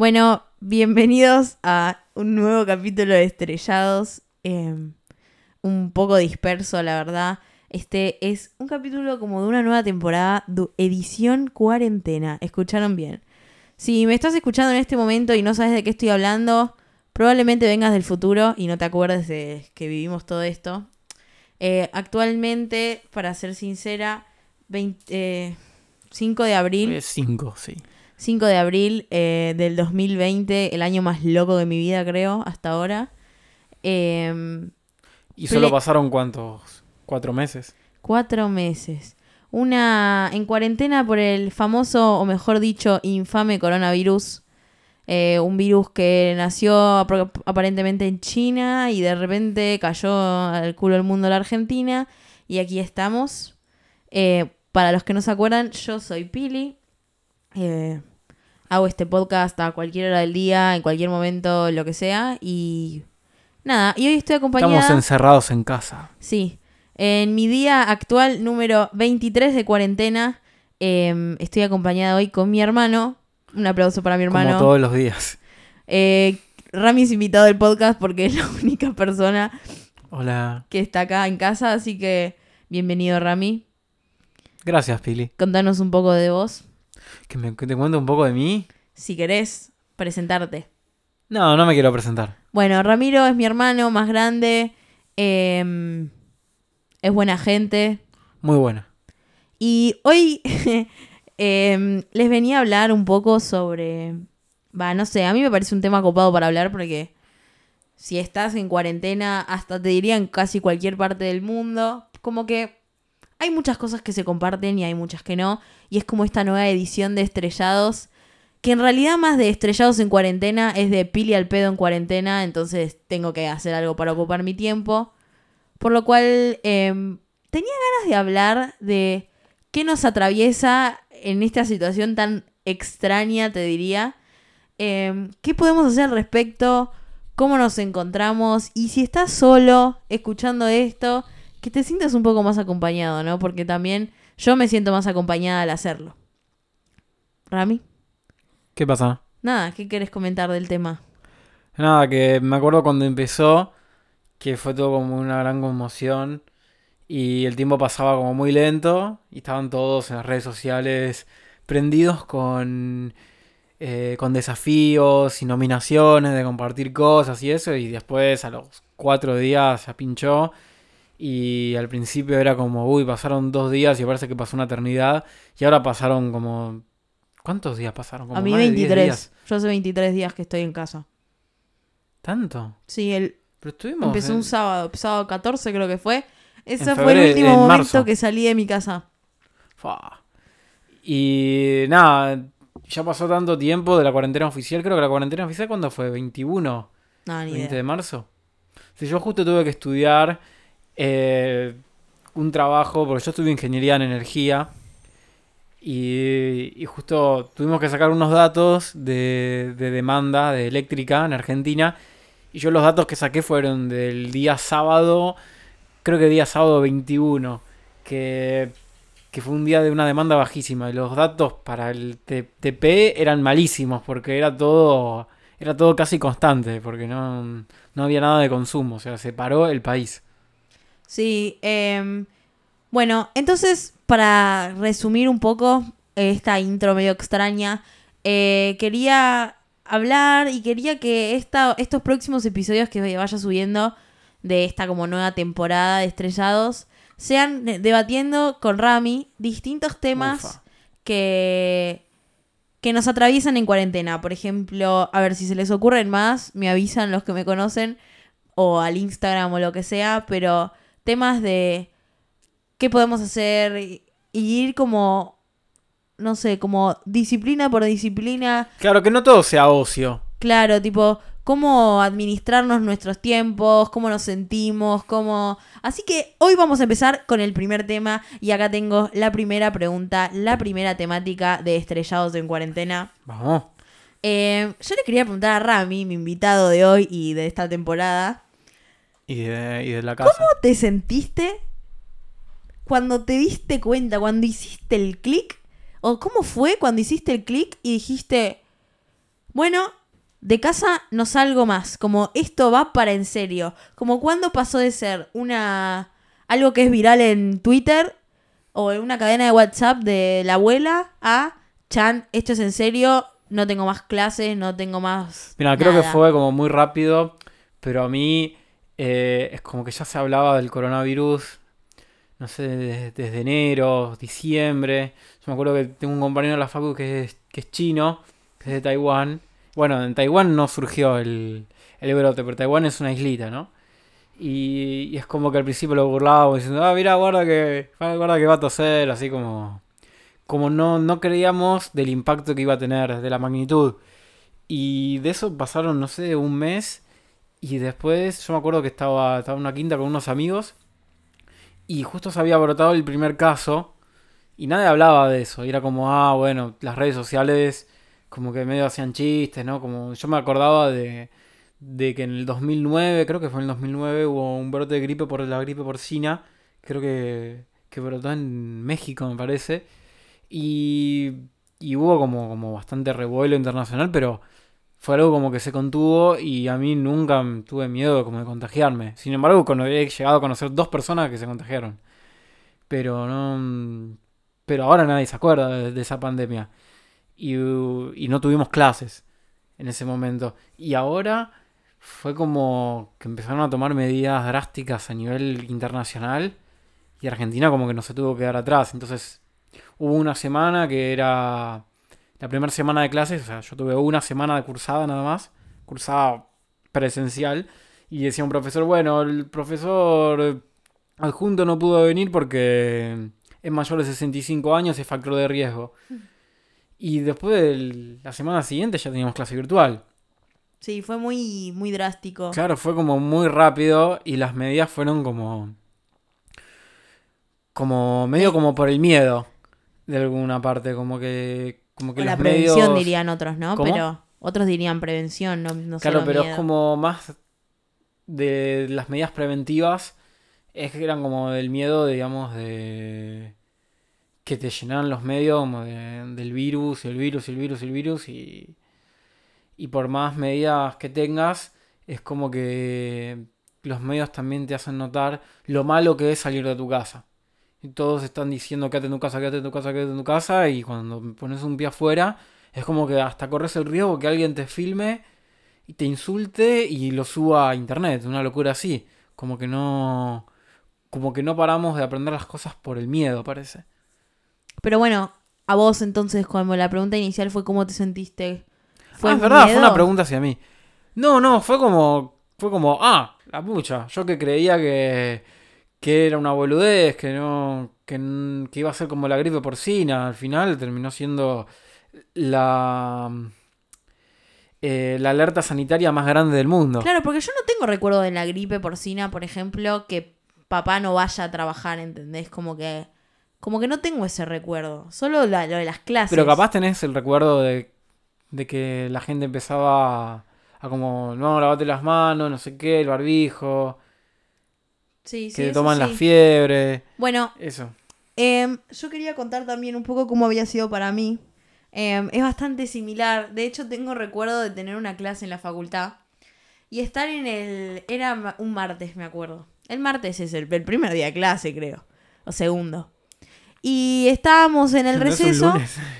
Bueno, bienvenidos a un nuevo capítulo de Estrellados. eh, un poco disperso, la verdad. Este es un capítulo como de una nueva temporada, edición cuarentena. ¿Escucharon bien? Si me estás escuchando en este momento y no sabes de qué estoy hablando, probablemente vengas del futuro y no te acuerdes de que vivimos todo esto. Eh, actualmente, para ser sincera, 20, eh, 5 de abril. Es 5, sí. 5 de abril eh, del 2020, el año más loco de mi vida, creo, hasta ahora. Em, ¿Y solo pasaron cuántos? ¿Cuatro meses? cuatro meses. Una en cuarentena por el famoso, o mejor dicho, infame coronavirus. Eh, un virus que nació aparentemente en China y de repente cayó al culo del mundo la Argentina. Y aquí estamos. Eh, para los que no se acuerdan, yo soy Pili. Eh, hago este podcast a cualquier hora del día, en cualquier momento, lo que sea. Y nada, y hoy estoy acompañada. Estamos encerrados en casa. Sí. En mi día actual número 23 de cuarentena, eh, estoy acompañada hoy con mi hermano. Un aplauso para mi hermano. Como todos los días. Eh, Rami es invitado del podcast porque es la única persona Hola. que está acá en casa, así que bienvenido Rami. Gracias, Pili. Contanos un poco de vos, ¿Que, me, que te cuente un poco de mí? si querés presentarte. No, no me quiero presentar. Bueno, Ramiro es mi hermano más grande, eh, es buena gente, Muy buena. Y hoy em, les venía a hablar un poco sobre... Va, no sé, a mí me parece un tema copado para hablar porque si estás en cuarentena, hasta te diría en casi cualquier parte del mundo, como que hay muchas cosas que se comparten y hay muchas que no. Y es como esta nueva edición de Estrellados, que en realidad más de Estrellados en cuarentena es de pili al pedo en cuarentena, entonces tengo que hacer algo para ocupar mi tiempo. Por lo cual em, tenía ganas de hablar de qué nos atraviesa en esta situación tan extraña, te diría. Em, ¿Qué podemos hacer al respecto? ¿Cómo nos encontramos? Y si estás solo escuchando esto, que te sientas un poco más acompañado, ¿no? Porque también yo me siento más acompañada al hacerlo. Rami, ¿Qué pasa? nada, ¿qué querés comentar del tema? Nada, que me acuerdo cuando empezó que fue todo como una gran conmoción y el tiempo pasaba como muy lento y estaban todos en las redes sociales prendidos con, eh, con desafíos y nominaciones de compartir cosas y eso y después a los cuatro días se pinchó y al principio era como, uy, pasaron dos días y parece que pasó una eternidad y ahora pasaron como... ¿Cuántos días pasaron? Como A mí más de 10 23. días. Yo hace 23 días que estoy en casa. ¿Tanto? Sí, el, Pero estuvimos... empezó en- un sábado, sábado 14 creo que fue. Ese fue el último en momento marzo. que salí de mi casa. Fa. Y nada, ya pasó tanto tiempo de la cuarentena oficial. Creo que la cuarentena oficial, ¿cuándo fue? ¿21? No, ni 20 idea. de marzo. Si yo justo tuve que estudiar eh, un trabajo, porque yo estudio ingeniería en energía. Y, justo tuvimos que sacar unos datos de, de demanda de eléctrica en Argentina. Y yo los datos que saqué fueron del día sábado, creo que día sábado 21, que, que fue un día de una demanda bajísima. Y los datos para el TP eran malísimos, porque era todo, era todo casi constante, porque no, no había nada de consumo, o sea, se paró el país. Sí, em, bueno, entonces, para resumir un poco esta intro medio extraña, eh, quería hablar y quería que esta, estos próximos episodios que vaya subiendo de esta como nueva temporada de Estrellados sean de- debatiendo con Rami distintos temas Ufa. que, que nos atraviesan en cuarentena. Por ejemplo, a ver si se les ocurren más, me avisan los que me conocen o al Instagram o lo que sea, pero temas de qué podemos hacer y, y ir como, no sé, como disciplina por disciplina. Claro, que no todo sea ocio. Claro, tipo, cómo administrarnos nuestros tiempos, cómo nos sentimos, cómo... Así que hoy vamos a empezar con el primer tema y acá tengo la primera pregunta, la primera temática de Estrellados en Cuarentena. Vamos. Eh, yo le quería preguntar a Rami, mi invitado de hoy y de esta temporada, Y de, y de la casa. ¿cómo te sentiste cuando te diste cuenta, cuando hiciste el clic? ¿O cómo fue cuando hiciste el clic y dijiste, Bueno, de casa no salgo más. Como esto va para en serio. Como cuando pasó de ser una. algo que es viral en Twitter o en una cadena de WhatsApp de la abuela a Chan, esto es en serio, no tengo más clases, no tengo más. Mira, creo que nada". fue como muy rápido, pero a mí eh, es como que ya se hablaba del coronavirus, no sé, desde, enero, diciembre. Yo me acuerdo que tengo un compañero de la facu que es, que es chino, que es de Taiwán. Bueno, en Taiwán no surgió el, el brote, pero Taiwán es una islita, ¿no? Y, y es como que al principio lo burlábamos diciendo, ah, mira, guarda que, guarda que va a toser, así como, como no, no creíamos del impacto que iba a tener, de la magnitud. Y de eso pasaron, no sé, un mes. Y después yo me acuerdo que estaba, estaba en una quinta con unos amigos. Y justo se había brotado el primer caso. Y nadie hablaba de eso. Y era como, ah, bueno, las redes sociales como que medio hacían chistes, ¿no? Como yo me acordaba de, de que en el 2009, creo que fue en el 2009, hubo un brote de gripe por la gripe porcina. Creo que, que brotó en México, me parece. Y, y hubo como, como bastante revuelo internacional, pero fue algo como que se contuvo y a mí nunca tuve miedo como de contagiarme. Sin embargo, cuando he llegado a conocer dos personas que se contagiaron. Pero no... Pero ahora nadie se acuerda de, esa pandemia. Y, y no tuvimos clases en ese momento. Y ahora fue como que empezaron a tomar medidas drásticas a nivel internacional y Argentina como que no se tuvo que quedar atrás. Entonces hubo una semana que era la primera semana de clases, o sea, yo tuve una semana de cursada nada más, cursada presencial, y decía un profesor, bueno, el profesor adjunto no pudo venir porque es mayor de 65 años, es factor de riesgo. Y después de la semana siguiente ya teníamos clase virtual. Sí, fue muy, muy drástico. Claro, fue como muy rápido y las medidas fueron como. como medio como por el miedo, de alguna parte, como que. Como que o la prevención medios- dirían otros, ¿no? ¿Cómo? Pero otros dirían prevención, no, no Claro, solo pero es como más de las medidas preventivas, es que eran como del miedo, digamos, de que te llenaran los medios como de- del virus, el virus, el virus, y el virus, y, y por más medidas que tengas, es como que los medios también te hacen notar lo malo que es salir de tu casa. Y todos están diciendo quédate en tu casa, quédate en tu casa, quédate en tu casa, y cuando pones un pie afuera, es como que hasta corres el riesgo que alguien te filme y te insulte y lo suba a internet, una locura así. Como que no. Como que no paramos de aprender las cosas por el miedo, parece. Pero bueno, a vos entonces, como la pregunta inicial fue cómo te sentiste. ah, es verdad, fue una pregunta hacia mí. No, no, fue como. Fue como, ah, la pucha. Yo que creía que. Que era una boludez, que no. Que, que iba a ser como la gripe porcina. Al final terminó siendo la. eh, la alerta sanitaria más grande del mundo. Claro, porque yo no tengo recuerdo de la gripe porcina, por ejemplo, que papá no vaya a trabajar, ¿entendés? Como que como que no tengo ese recuerdo, solo la- lo de las clases. Pero capaz tenés el recuerdo de, de que la gente empezaba a, a como, no, lavate las manos, no sé qué, el barbijo, sí, sí, que toman la sí. fiebre, Bueno, eso. Em, yo quería contar también un poco cómo había sido para mí. Em, es bastante similar. De hecho, tengo recuerdo de tener una clase en la facultad y estar en el... Era un martes, me acuerdo. El martes es el, el primer día de clase, creo. O segundo. Y estábamos en el No receso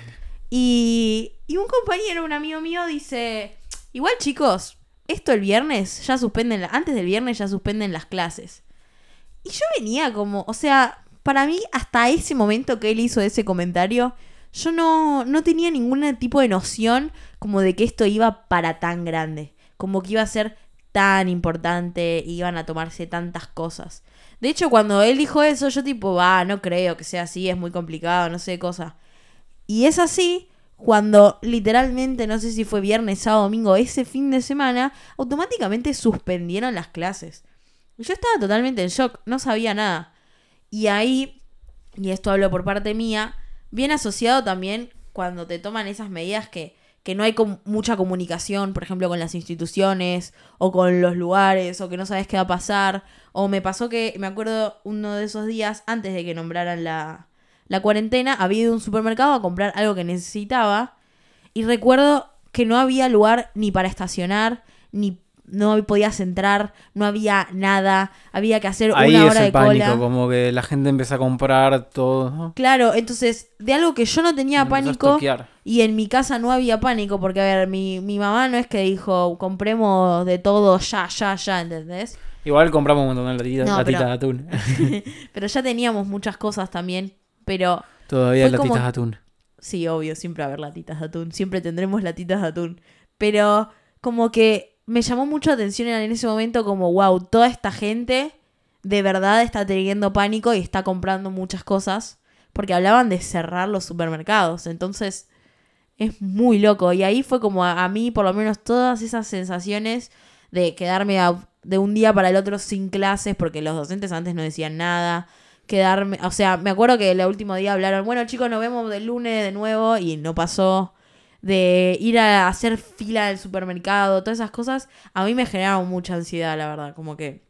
y, y un compañero, un amigo mío, dice, igual chicos, esto el viernes ya suspenden, antes del viernes ya suspenden las clases. Y yo venía como, o sea, para mí hasta ese momento que él hizo ese comentario, yo no, no tenía ningún tipo de noción como de que esto iba para tan grande, como que iba a ser tan importante, iban a tomarse tantas cosas. De hecho, cuando él dijo eso, yo tipo, va, no creo que sea así, es muy complicado, no sé, cosa. Y es así cuando literalmente, no sé si fue viernes, sábado, domingo, ese fin de semana, automáticamente suspendieron las clases. Yo estaba totalmente en shock, no sabía nada. Y ahí, y esto hablo por parte mía, viene asociado también cuando te toman esas medidas que, que no hay com- mucha comunicación, por ejemplo, con las instituciones o con los lugares, o que no sabes qué va a pasar. O me pasó que, me acuerdo uno de esos días, antes de que nombraran la, la cuarentena, había ido a un supermercado a comprar algo que necesitaba. Y recuerdo que no había lugar ni para estacionar, ni no podías entrar, no había nada, había que hacer Ahí una es hora el de pánico, cola. como que la gente empieza a comprar todo. Claro, entonces, de algo que yo no tenía pánico y en mi casa no había pánico, porque a ver, mi, mi mamá no es que dijo, compremos de todo ya, ya, ya, ¿entendés? Igual compramos un montón de latitas, No, de atún. Pero ya teníamos muchas cosas también, pero Todavía latitas como- de atún. Sí, obvio, siempre va a haber latitas de atún. Siempre tendremos latitas de atún. Pero como que me llamó mucho la atención en ese momento como, wow, toda esta gente de verdad está teniendo pánico y está comprando muchas cosas. Porque hablaban de cerrar los supermercados. Entonces, es muy loco. Y ahí fue como a, mí, por lo menos, todas esas sensaciones de quedarme a- de un día para el otro sin clases, porque los docentes antes no decían nada. Quedarme, o sea, me acuerdo que el último día hablaron, bueno chicos, nos vemos del lunes de nuevo y no pasó. De ir a hacer fila del supermercado, todas esas cosas, a mí me generaron mucha ansiedad, la verdad, como que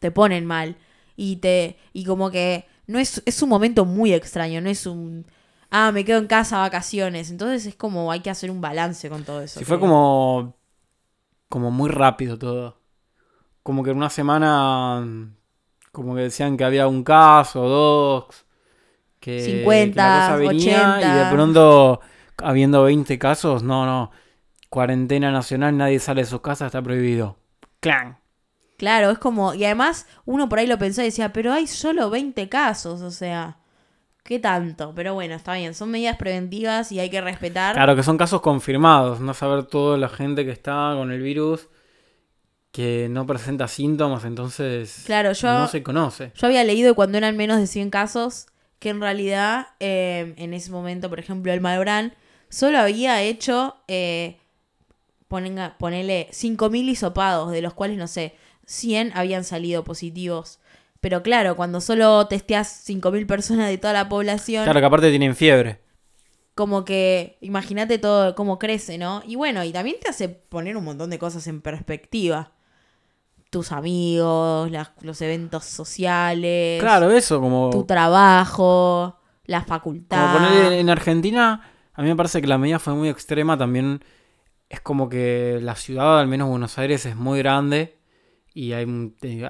te ponen mal y te y como que no es es un momento muy extraño, no es un ah, me quedo en casa vacaciones, entonces es como hay que hacer un balance con todo eso. Sí, fue creo. como. como muy rápido todo. Como que en una semana. como que decían que había un caso, dos. Que, que 50, la cosa venía 80. y de pronto, habiendo 20 casos, no, no. Cuarentena nacional, nadie sale de sus casas, está prohibido. ¡Clan! Claro, es como y además uno por ahí lo pensó y decía, "Pero hay solo 20 casos, o sea, ¿qué tanto?" Pero bueno, está bien, son medidas preventivas y hay que respetar. Claro que son casos confirmados, no saber toda la gente que está con el virus que no presenta síntomas, entonces Claro, yo- no se conoce. Yo había leído cuando eran menos de 100 casos que en realidad eh, en ese momento, por ejemplo, el Malbrán solo había hecho, eh, ponenga- ponele 5.000 hisopados, de los cuales, no sé, 100 habían salido positivos. Pero claro, cuando solo testeas 5.000 personas de toda la población, Claro que aparte tienen fiebre. como que imagínate todo cómo crece, ¿no? Y bueno, y también te hace poner un montón de cosas en perspectiva. Tus amigos, las- los eventos sociales Claro, eso, como, tu trabajo, la como facultad. poner en Argentina, a mí me parece que la medida fue muy extrema, también es como que la ciudad, al menos Buenos Aires, es muy grande y hay,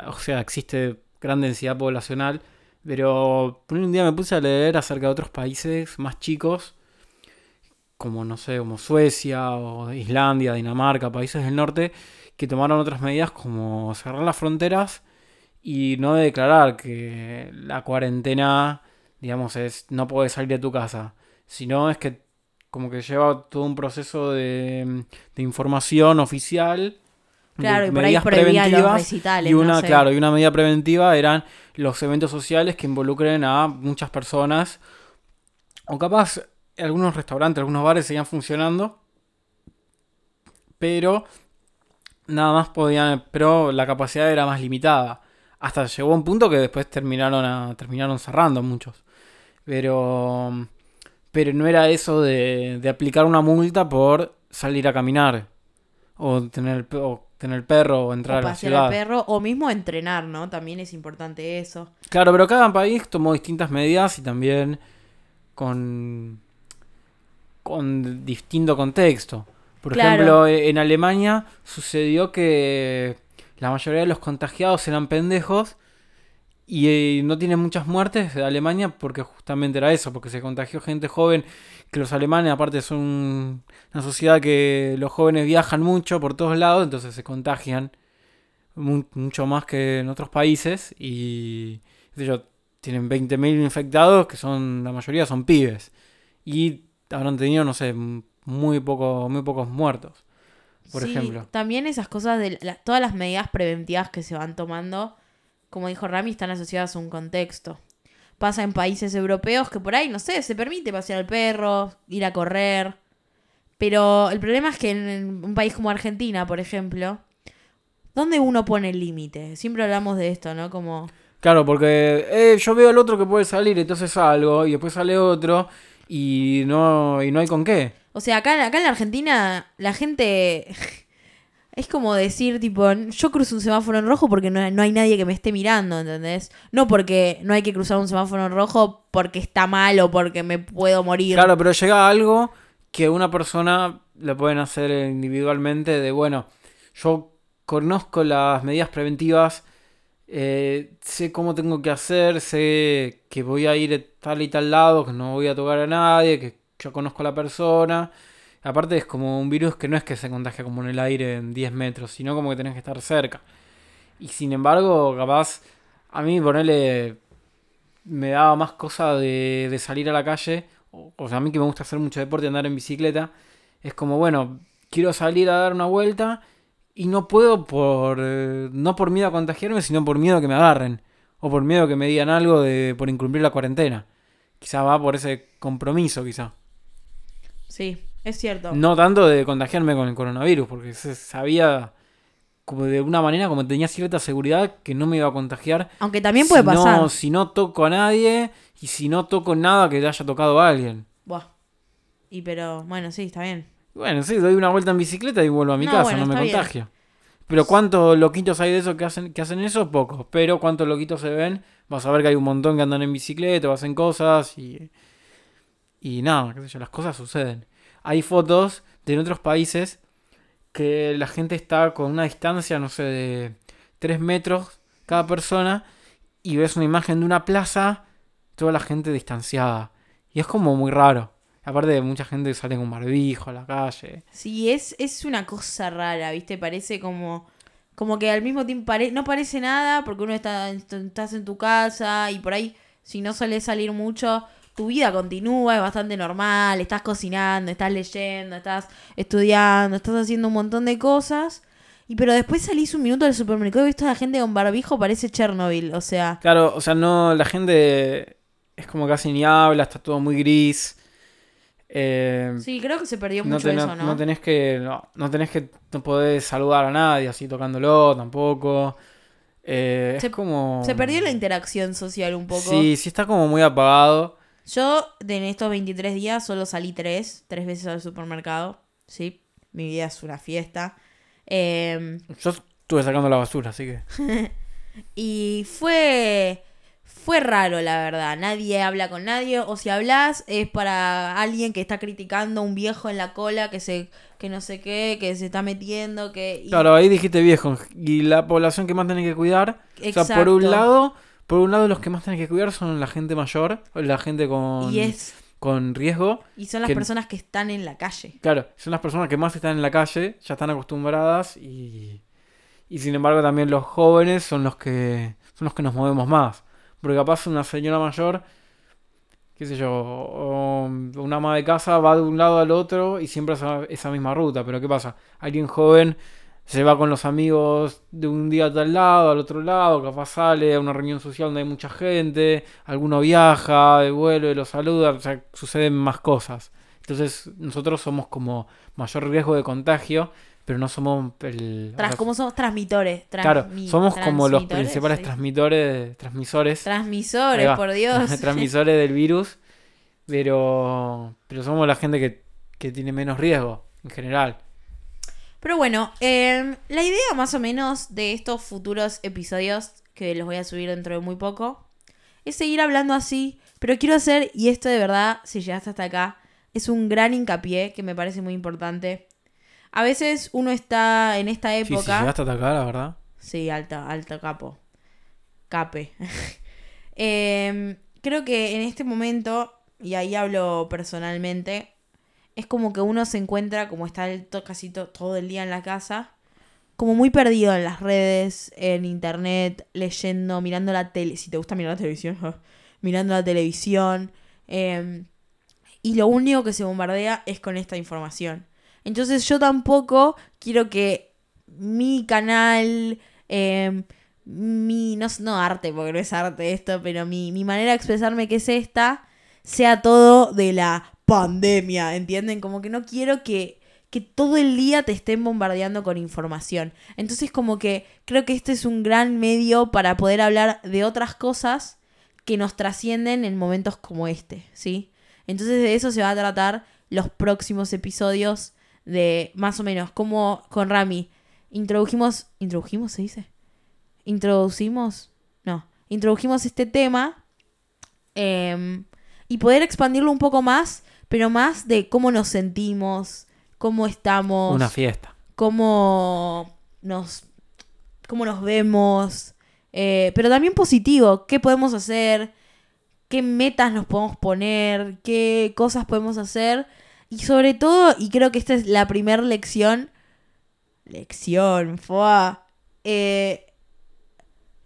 o sea, existe gran densidad poblacional, pero un día me puse a leer acerca de otros países más chicos, como no sé, como Suecia o Islandia, Dinamarca, países del norte, que tomaron otras medidas como cerrar las fronteras y no declarar que la cuarentena, digamos, es no puedes salir de tu casa, sino es que como que lleva todo un proceso de, de información oficial. Claro, de y por ahí medidas los preventivas, recitales. y una, no sé. claro, y una medida preventiva eran los eventos sociales que involucren a muchas personas. O capaz algunos restaurantes, algunos bares seguían funcionando. Pero nada más podían. Pero la capacidad era más limitada. Hasta llegó un punto que después terminaron a, terminaron cerrando muchos. Pero. Pero no era eso de, de aplicar una multa por salir a caminar. O tener, o tener perro o entrar O a la ciudad. al perro, o mismo entrenar, ¿no? También es importante eso. Claro, pero cada país tomó distintas medidas y también con, con distinto contexto. Por Claro. ejemplo, e- en Alemania sucedió que la mayoría de los contagiados eran pendejos y eh, no tienen muchas muertes de Alemania porque justamente era eso, porque se contagió gente joven, que los alemanes aparte son una sociedad que los jóvenes viajan mucho por todos lados, entonces se contagian mu- mucho más que en otros países y yo, tienen 20.000 infectados que son la mayoría son pibes y habrán tenido no sé muy poco muy pocos muertos por Sí, ejemplo. También esas cosas de la- todas las medidas preventivas que se van tomando, como dijo Rami, están asociadas a un contexto. Pasa en países europeos que por ahí, no sé, se permite pasear al perro, ir a correr. Pero el problema es que en un país como Argentina, por ejemplo, ¿dónde uno pone el límite? Siempre hablamos de esto, ¿no? Como... claro porque eh, yo veo al otro que puede salir entonces salgo y después sale otro y no y no hay con qué O sea, acá, acá en la Argentina la gente es como decir, tipo, yo cruzo un semáforo en rojo porque no, no hay nadie que me esté mirando, ¿entendés? No porque no hay que cruzar un semáforo en rojo porque está mal o porque me puedo morir. Claro, pero llega algo que una persona lo pueden hacer individualmente de, bueno, yo conozco las medidas preventivas, eh, sé cómo tengo que hacer, sé que voy a ir tal y tal lado, que no voy a tocar a nadie, que yo conozco a la persona. Aparte es como un virus que no es que se contagia como en el aire en 10 metros, sino como que tenés que estar cerca. Y sin embargo, capaz, a mí ponerle me daba más cosa de, salir a la calle. O, sea, a mí que me gusta hacer mucho deporte, andar en bicicleta. Es como, bueno, quiero salir a dar una vuelta y no puedo por no por miedo a contagiarme, sino por miedo a que me agarren o por miedo a que me digan algo de por incumplir la cuarentena. Quizá va por ese compromiso, quizá. Sí, es cierto. No tanto de contagiarme con el coronavirus, porque se sabía como de una manera como tenía cierta seguridad que no me iba a contagiar. Aunque también puede si pasar. No, si no toco a nadie y si no toco nada que le haya tocado a alguien. Buah. Y pero, bueno, sí, está bien. Bueno, sí, doy una vuelta en bicicleta y vuelvo a mi No, casa, bueno, no me bien. contagio. Pero ¿cuántos loquitos hay de esos que hacen, que hacen eso? Pocos. Pero ¿cuántos loquitos se ven? Vas a ver que hay un montón que andan en bicicleta, o hacen cosas y... Y nada, qué sé yo, las cosas suceden. Hay fotos de en otros países que la gente está con una distancia, no sé, de 3 metros cada persona y ves una imagen de una plaza, toda la gente distanciada. Y es como muy raro. Aparte de mucha gente que sale con barbijo a la calle. Sí, es, es una cosa rara, ¿viste? Parece como. Como que al mismo tiempo no parece nada porque uno está estás en tu casa y por ahí, si no suele salir mucho, tu vida continúa, es bastante normal, estás cocinando, estás leyendo, estás estudiando, estás haciendo un montón de cosas. Y pero después salís un minuto del supermercado y ves a la gente con barbijo, parece Chernobyl, o sea, Claro, o sea, no, la gente es como casi ni habla, está todo muy gris. Eh, sí, creo que se perdió no, mucho tenés, eso, ¿no? no tenés que. No, no tenés que. No podés saludar a nadie así tocándolo tampoco. Eh, Se- es como. Se perdió la interacción social un poco. Sí, sí está como muy apagado. Yo de en estos 23 días solo salí tres, tres veces al supermercado. Sí, mi vida es una fiesta. Eh, Yo estuve sacando la basura, así que. y fue, fue raro, la verdad. Nadie habla con nadie. O si hablas es para alguien que está criticando a un viejo en la cola que se que no sé qué, que se está metiendo, que... y- Claro, ahí dijiste viejo. Y la población que más tenés que cuidar. O sea, por un Exacto. lado. Por un lado, los que más tenés que cuidar son la gente mayor, la gente con, Y, es, con riesgo. y son las que- personas que están en la calle. Claro, son las personas que más están en la calle, ya están acostumbradas y, y sin embargo también los jóvenes son los que son los que nos movemos más. Porque capaz una señora mayor, qué sé yo, o una ama de casa va de un lado al otro y siempre esa, esa misma ruta. Pero ¿qué pasa? Alguien joven se va con los amigos de un día a tal lado, al otro lado, capaz sale a una reunión social donde hay mucha gente, alguno viaja, devuelve, lo saluda, o sea, suceden más cosas. Entonces nosotros somos como mayor riesgo de contagio, pero no somos el... o Tras, sea, ¿Cómo somos? Transmitores. claro, somos como los principales sí. transmitores, transmisores, Transmisores, va, por Dios. transmisores del virus, pero, pero somos la gente que, que tiene menos riesgo en general. Pero bueno, eh, la idea más o menos de estos futuros episodios, que los voy a subir dentro de muy poco, es seguir hablando así. Pero quiero hacer, y esto de verdad, si llegaste hasta acá, es un gran hincapié que me parece muy importante. A veces uno está en esta Sí, si época. llegaste hasta acá, la verdad. Sí, alta, alto capo. Cape. Em, creo que en este momento, y ahí hablo personalmente, es como que uno se encuentra, como está el casi to- todo el día en la casa, como muy perdido en las redes, en internet, leyendo, mirando la tele. Si te gusta mirar la televisión, mirando la televisión. em, y lo único que se bombardea es con esta información. Entonces yo tampoco quiero que mi canal, em, mi, no, no arte, porque no es arte esto, pero mi, mi manera de expresarme que es esta, sea todo de la pandemia, ¿entienden? Como que no quiero que, que todo el día te estén bombardeando con información. Entonces como que creo que este es un gran medio para poder hablar de otras cosas que nos trascienden en momentos como este, ¿sí? Entonces de eso se va a tratar los próximos episodios de más o menos como con Rami introdujimos, introdujimos se dice, introducimos, no, introdujimos este tema em, y poder expandirlo un poco más, pero más de cómo nos sentimos, cómo estamos, Una fiesta. cómo nos, cómo nos vemos, eh, pero también positivo, qué podemos hacer, qué metas nos podemos poner, qué cosas podemos hacer. Y sobre todo, y creo que esta es la primera lección, lección, fue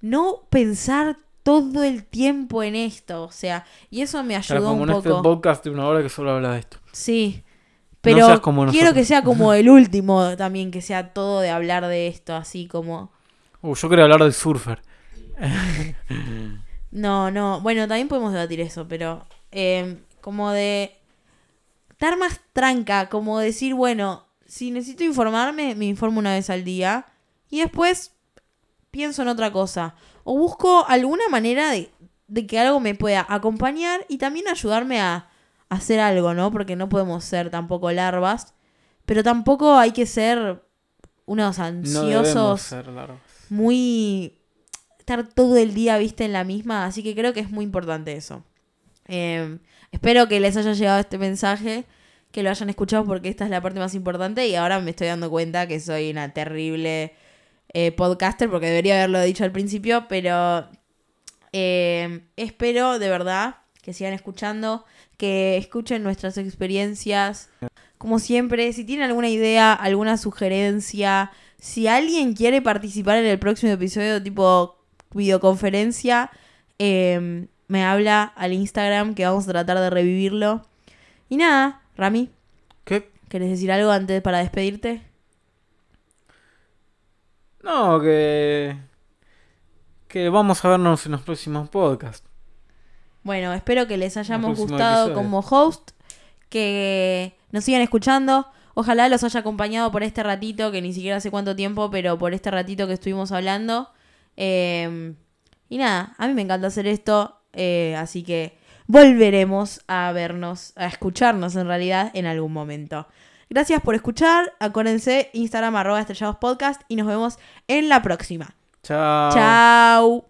no pensar todo el tiempo en esto, o sea, y eso me ayudó como un en este poco. podcast de una hora que solo habla de esto. Sí. No Pero como quiero que sea como el último también, que sea todo de hablar de esto, así como... Uh, yo quería hablar del surfer. No, no, bueno, también podemos debatir eso, pero eh, como de estar más tranca, como decir, bueno, si necesito informarme, me informo una vez al día y después pienso en otra cosa. O busco alguna manera de, de que algo me pueda acompañar y también ayudarme a, a hacer algo, ¿no? Porque no podemos ser tampoco larvas, pero tampoco hay que ser unos No ansiosos ser largos. muy estar todo el día, viste, en la misma, así que creo que es muy importante eso. Eh, espero que les haya llegado este mensaje, que lo hayan escuchado porque esta es la parte más importante y ahora me estoy dando cuenta que soy una terrible eh, podcaster porque debería haberlo dicho al principio, pero eh, espero de verdad que sigan escuchando, que escuchen nuestras experiencias. Como siempre, si tienen alguna idea, alguna sugerencia, si alguien quiere participar en el próximo episodio tipo videoconferencia, eh, me habla al Instagram que vamos a tratar de revivirlo. Y nada, Rami, ¿Qué? ¿querés decir algo antes para despedirte? No, que. Que vamos a vernos en los próximos podcasts. Bueno, espero que les hayamos gustado episodio. como host, que nos sigan escuchando. Ojalá los haya acompañado por este ratito, que ni siquiera sé cuánto tiempo, pero por este ratito que estuvimos hablando. Eh, y nada, a mí me encanta hacer esto, eh, así que volveremos a vernos, a escucharnos en realidad en algún momento. Gracias por escuchar, acuérdense, Instagram arroba estrellados podcast y nos vemos en la próxima. Chao. Chao.